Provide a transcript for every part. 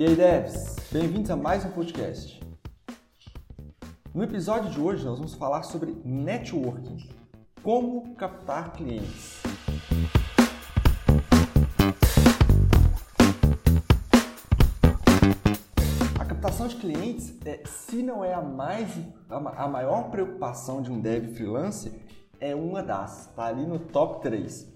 E aí, devs, bem-vindos a mais um podcast. No episódio de hoje, nós vamos falar sobre networking, como captar clientes. A captação de clientes, é, se não é a, mais, a maior preocupação de um dev freelancer, é uma das, está ali no top 3.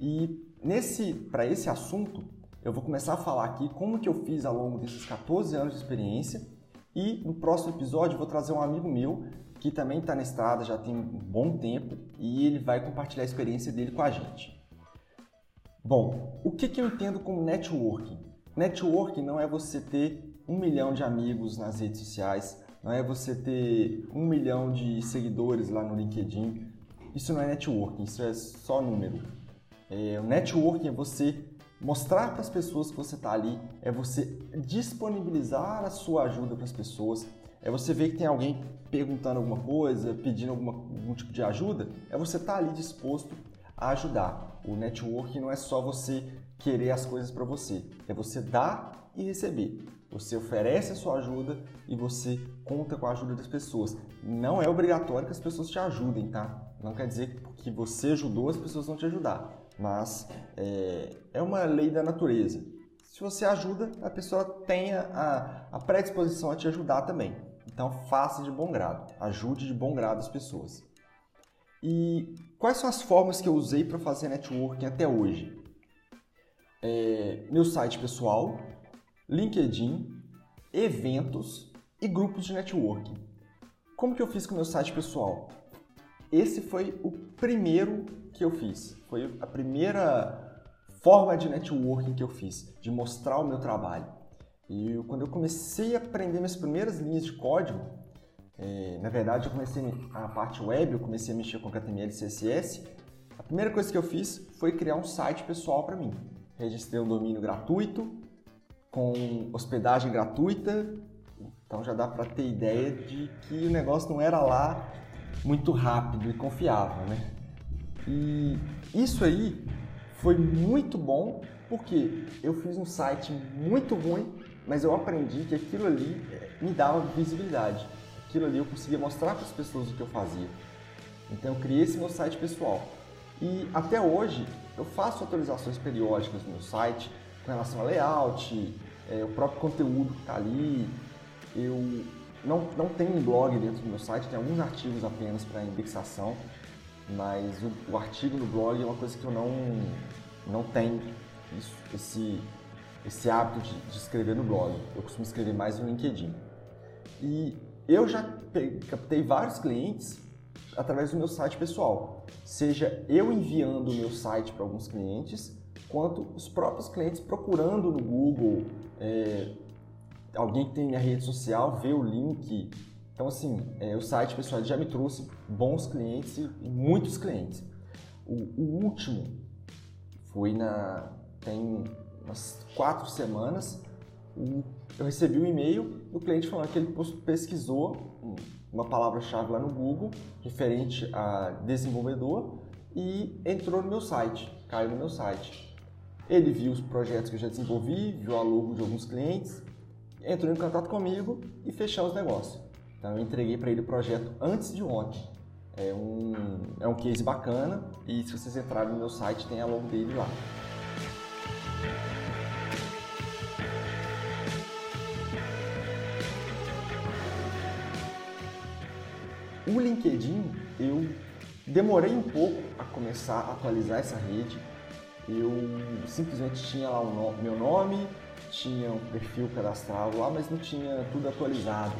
E nesse, para esse assunto, eu vou começar a falar aqui como que eu fiz ao longo desses 14 anos de experiência e no próximo episódio vou trazer um amigo meu que também está na estrada já tem um bom tempo e ele vai compartilhar a experiência dele com a gente. Bom, o que, que eu entendo como networking? Networking não é você ter um milhão de amigos nas redes sociais, não é você ter um milhão de seguidores lá no LinkedIn. Isso não é networking, isso é só número. É, o networking é você mostrar para as pessoas que você está ali, é você disponibilizar a sua ajuda para as pessoas, é você ver que tem alguém perguntando alguma coisa, pedindo alguma, algum tipo de ajuda, é você estar tá ali disposto a ajudar. O networking não é só você querer as coisas para você, é você dar e receber. Você oferece a sua ajuda e você conta com a ajuda das pessoas. Não é obrigatório que as pessoas te ajudem, tá? Não quer dizer que você ajudou, as pessoas vão te ajudar mas é, é uma lei da natureza. Se você ajuda, a pessoa tem a, a predisposição a te ajudar também. Então faça de bom grado, ajude de bom grado as pessoas. E quais são as formas que eu usei para fazer networking até hoje? É, meu site pessoal, LinkedIn, eventos e grupos de networking. Como que eu fiz com o meu site pessoal? Esse foi o primeiro que eu fiz. Foi a primeira forma de networking que eu fiz, de mostrar o meu trabalho. E eu, quando eu comecei a aprender minhas primeiras linhas de código, é, na verdade eu comecei a parte web, eu comecei a mexer com HTML e CSS, a primeira coisa que eu fiz foi criar um site pessoal para mim. Registrei um domínio gratuito, com hospedagem gratuita, então já dá para ter ideia de que o negócio não era lá muito rápido e confiável, né? E isso aí foi muito bom porque eu fiz um site muito ruim, mas eu aprendi que aquilo ali eh, me dava visibilidade. Aquilo ali eu conseguia mostrar para as pessoas o que eu fazia. Então eu criei esse meu site pessoal. E até hoje eu faço atualizações periódicas no meu site com relação a layout, é, o próprio conteúdo que está ali. Eu não, não tenho um blog dentro do meu site, tem alguns artigos apenas para indexação, mas o, o, artigo no blog é uma coisa que eu não, não tenho isso, esse, esse hábito de, de escrever no blog. Eu costumo escrever mais no LinkedIn. E eu já captei vários clientes através do meu site pessoal, seja eu enviando o meu site para alguns clientes, quanto os próprios clientes procurando no Google, é, alguém que tem minha rede social vê o link. Então, assim, é, o site, pessoal, já me trouxe bons clientes e muitos clientes. O, o último foi na. tem umas quatro semanas. eu recebi um e-mail do cliente falando que ele pesquisou uma palavra-chave lá no Google referente a desenvolvedor e entrou no meu site, caiu no meu site. Ele viu os projetos que eu já desenvolvi, viu a logo de alguns clientes, entrou em contato comigo e fechamos o negócio. Então eu entreguei para ele o projeto antes de ontem. É um, é um case bacana e se vocês entrarem no meu site tem a logo dele lá. O LinkedIn, eu demorei um pouco a começar a atualizar essa rede. Eu simplesmente tinha lá o meu nome, tinha um perfil cadastral lá, mas não tinha tudo atualizado.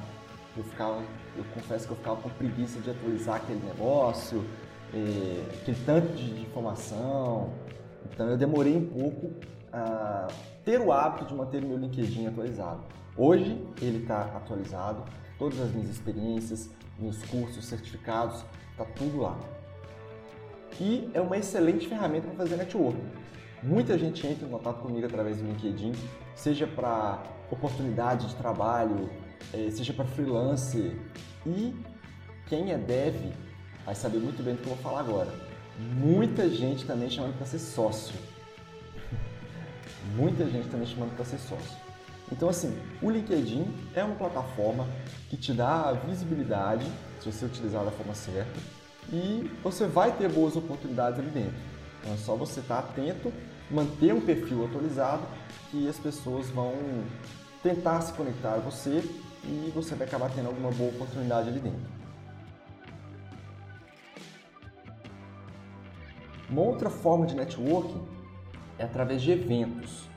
Eu ficava, eu confesso que eu ficava com preguiça de atualizar aquele negócio, é, aquele tanto de, informação. Então eu demorei um pouco a ter o hábito de manter o meu LinkedIn atualizado. Hoje ele está atualizado, todas as minhas experiências, meus cursos, certificados, está tudo lá. E é uma excelente ferramenta para fazer networking. Muita gente entra em contato comigo através do LinkedIn, seja para oportunidade de trabalho, eh, seja para freelance. E quem é dev vai saber muito bem do que eu vou falar agora. Muita gente também chamando para ser sócio. Muita gente também chamando para ser sócio. Então, assim, o LinkedIn é uma plataforma que te dá visibilidade, se você utilizar da forma certa, e você vai ter boas oportunidades ali dentro. Então, é só você estar atento, manter um perfil atualizado, que as pessoas vão tentar se conectar a você e você vai acabar tendo alguma boa oportunidade ali dentro. Uma outra forma de networking é através de eventos.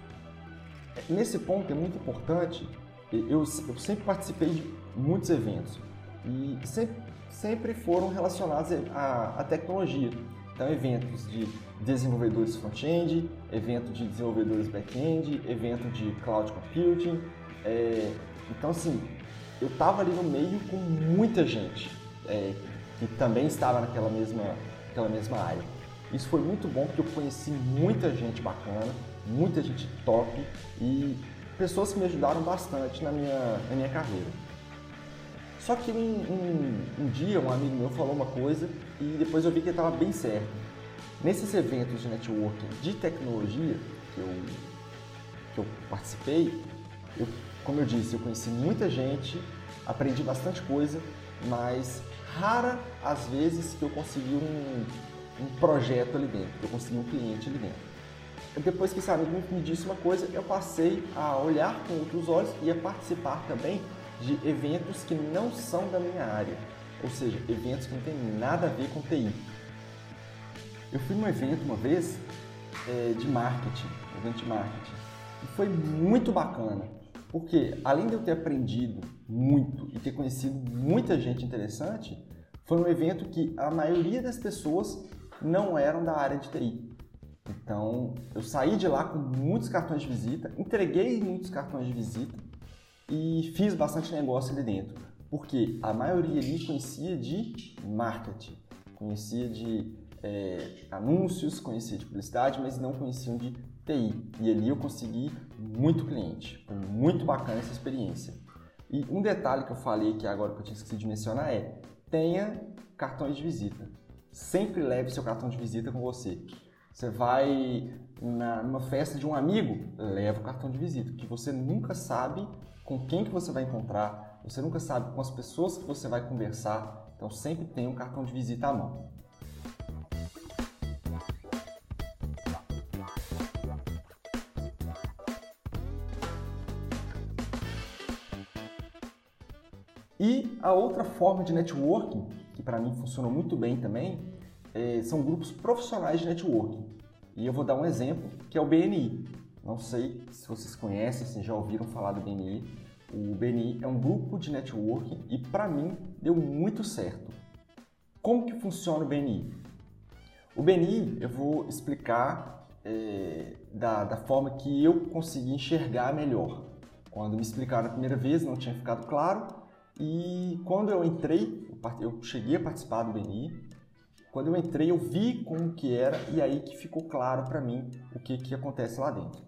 Nesse ponto é muito importante, eu, eu sempre participei de muitos eventos e sempre, sempre foram relacionados à, tecnologia. Então, eventos de desenvolvedores front-end, evento de desenvolvedores back-end, evento de cloud computing. É, então, assim, eu estava ali no meio com muita gente é, que também estava naquela mesma, naquela mesma área. Isso foi muito bom porque eu conheci muita gente bacana, muita gente top e pessoas que me ajudaram bastante na minha, na minha carreira. Só que um, um, um dia um amigo meu falou uma coisa e depois eu vi que ele estava bem certo. Nesses eventos de networking de tecnologia que eu, que eu participei, eu, como eu disse, eu conheci muita gente, aprendi bastante coisa, mas rara as vezes que eu consegui um, um projeto ali dentro, eu consegui um cliente ali dentro. Depois que esse amigo me disse uma coisa, eu passei a olhar com outros olhos e a participar também de eventos que não são da minha área, ou seja, eventos que não tem nada a ver com TI. Eu fui num evento uma vez é, de marketing, evento de marketing, e foi muito bacana, porque além de eu ter aprendido muito e ter conhecido muita gente interessante, foi um evento que a maioria das pessoas não eram da área de TI. Então, eu saí de lá com muitos cartões de visita, entreguei muitos cartões de visita e fiz bastante negócio ali dentro, porque a maioria ali conhecia de marketing, conhecia de é, anúncios, conhecia de publicidade, mas não conheciam de TI. E ali eu consegui muito cliente. Foi muito bacana essa experiência. E um detalhe que eu falei que agora que eu tinha esquecido de mencionar é tenha cartões de visita sempre leve seu cartão de visita com você. Você vai na, numa festa de um amigo, leva o cartão de visita, que você nunca sabe com quem que você vai encontrar, você nunca sabe com as pessoas que você vai conversar, então sempre tenha um cartão de visita à mão. E a outra forma de networking que para mim funcionou muito bem também, é, são grupos profissionais de networking. E eu vou dar um exemplo, que é o BNI. Não sei se vocês conhecem, se já ouviram falar do BNI. O BNI é um grupo de networking e para mim deu muito certo. Como que funciona o BNI? O BNI eu vou explicar é, da, da forma que eu consegui enxergar melhor. Quando me explicaram a primeira vez não tinha ficado claro e quando eu entrei, eu cheguei a participar do BNI. Quando eu entrei, eu vi como que era e aí que ficou claro para mim o que, que acontece lá dentro.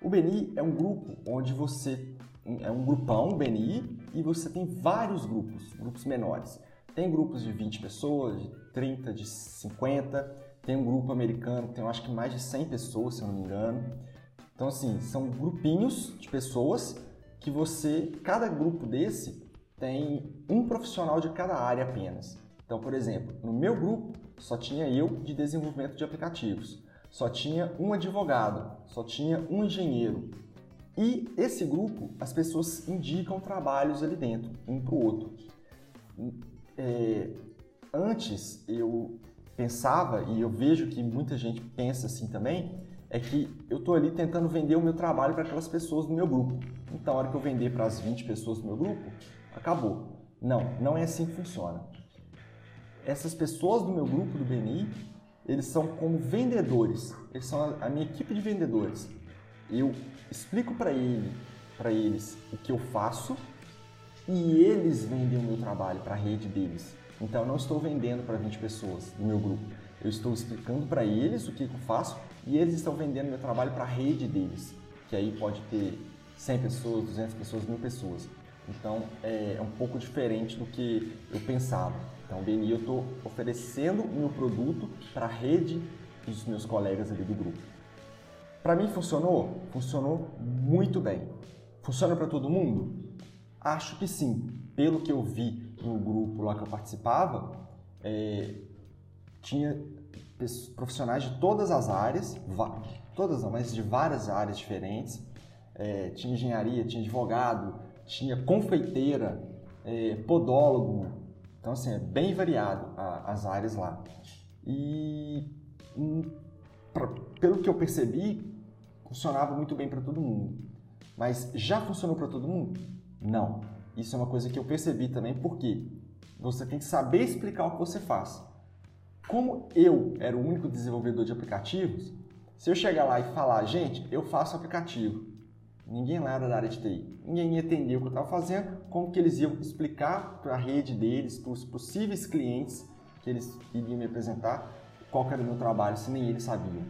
O BNI é um grupo onde você é um grupão BNI e você tem vários grupos, grupos menores. Tem grupos de 20 pessoas, de 30, de 50, tem um grupo americano que tem eu acho que mais de 100 pessoas, se eu não me engano. Então assim, são grupinhos de pessoas que você, cada grupo desse tem um profissional de cada área apenas. Então, por exemplo, no meu grupo só tinha eu de desenvolvimento de aplicativos, só tinha um advogado, só tinha um engenheiro. E esse grupo, as pessoas indicam trabalhos ali dentro, um para o outro. É, antes eu pensava, e eu vejo que muita gente pensa assim também, é que eu estou ali tentando vender o meu trabalho para aquelas pessoas do meu grupo. Então, a hora que eu vender para as 20 pessoas do meu grupo, acabou. Não, não é assim que funciona. Essas pessoas do meu grupo do BNI, eles são como vendedores, eles são a minha equipe de vendedores. Eu explico para ele, para eles o que eu faço e eles vendem o meu trabalho para a rede deles. Então eu não estou vendendo para 20 pessoas do meu grupo. Eu estou explicando para eles o que eu faço e eles estão vendendo meu trabalho para a rede deles, que aí pode ter 100 pessoas, 200 pessoas, mil pessoas. Então é, é um pouco diferente do que eu pensava. Então, BNI, eu estou oferecendo o meu produto para a rede dos meus colegas ali do grupo. Para mim funcionou? Funcionou muito bem. Funciona para todo mundo? Acho que sim. Pelo que eu vi no grupo lá que eu participava, é, tinha profissionais de todas as áreas, todas não, mas de várias áreas diferentes. É, tinha engenharia, tinha advogado, tinha confeiteira, é, podólogo. Então, assim, é bem variado a, as áreas lá. E, hum, pra, pelo que eu percebi, funcionava muito bem para todo mundo. Mas já funcionou para todo mundo? Não. Isso é uma coisa que eu percebi também, porque você tem que saber explicar o que você faz. Como eu era o único desenvolvedor de aplicativos, se eu chegar lá e falar, gente, eu faço aplicativo, ninguém lá era da área de TI, ninguém ia entender o que eu estava fazendo, como que eles iam explicar para a rede deles, para os possíveis clientes que eles iriam me apresentar, qual era o meu trabalho, se nem eles sabiam.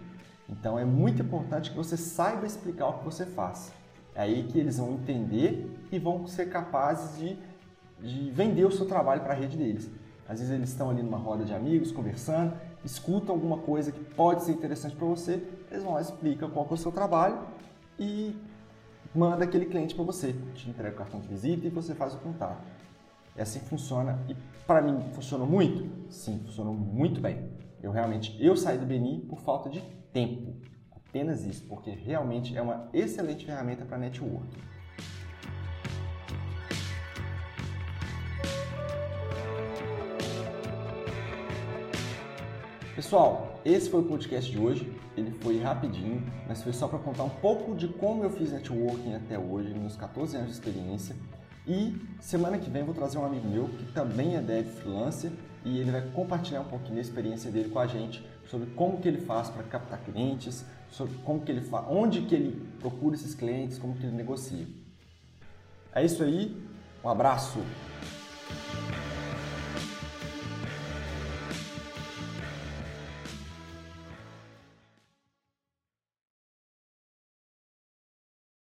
Então é muito importante que você saiba explicar o que você faz. É aí que eles vão entender e vão ser capazes de, de vender o seu trabalho para a rede deles. Às vezes eles estão ali numa roda de amigos, conversando, escutam alguma coisa que pode ser interessante para você, eles vão lá, explicam qual é o seu trabalho e manda aquele cliente para você, te entrega o cartão de visita e você faz o contato. É assim que funciona e para mim funcionou muito? Sim, funcionou muito bem. Eu realmente eu saí do Beni por falta de tempo. Apenas isso, porque realmente é uma excelente ferramenta para network. Pessoal, esse foi o podcast de hoje. Ele foi rapidinho, mas foi só para contar um pouco de como eu fiz networking até hoje, nos 14 anos de experiência. E semana que vem vou trazer um amigo meu que também é dev freelancer e ele vai compartilhar um pouquinho da experiência dele com a gente sobre como que ele faz para captar clientes, sobre como que ele faz, onde que ele procura esses clientes, como que ele negocia. É isso aí, um abraço.